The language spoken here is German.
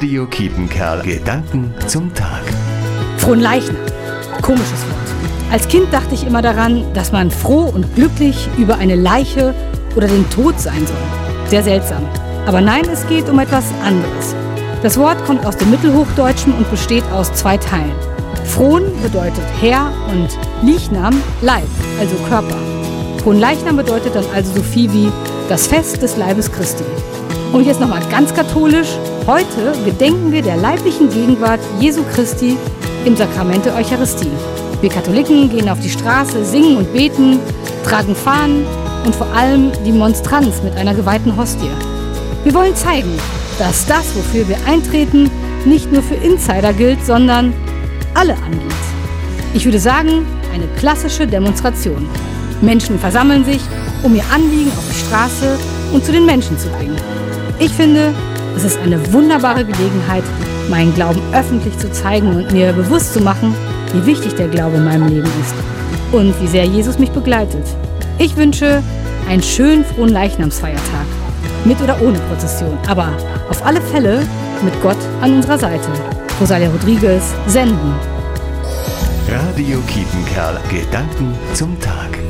Radio Kiepenkerl. Gedanken zum Tag. Fronleichnam. Komisches Wort. Als Kind dachte ich immer daran, dass man froh und glücklich über eine Leiche oder den Tod sein soll. Sehr seltsam. Aber nein, es geht um etwas anderes. Das Wort kommt aus dem Mittelhochdeutschen und besteht aus zwei Teilen. Fron bedeutet Herr und Leichnam Leib, also Körper. Fronleichnam bedeutet dann also so viel wie das Fest des Leibes Christi. Und jetzt nochmal ganz katholisch. Heute gedenken wir der leiblichen Gegenwart Jesu Christi im Sakrament der Eucharistie. Wir Katholiken gehen auf die Straße, singen und beten, tragen Fahnen und vor allem die Monstranz mit einer geweihten Hostie. Wir wollen zeigen, dass das, wofür wir eintreten, nicht nur für Insider gilt, sondern alle angeht. Ich würde sagen, eine klassische Demonstration. Menschen versammeln sich, um ihr Anliegen auf die Straße und zu den Menschen zu bringen. Ich finde, es ist eine wunderbare Gelegenheit, meinen Glauben öffentlich zu zeigen und mir bewusst zu machen, wie wichtig der Glaube in meinem Leben ist und wie sehr Jesus mich begleitet. Ich wünsche einen schönen frohen Leichnamsfeiertag. Mit oder ohne Prozession, aber auf alle Fälle mit Gott an unserer Seite. Rosalia Rodriguez, Senden. Radio Kiepenkerl. Gedanken zum Tag.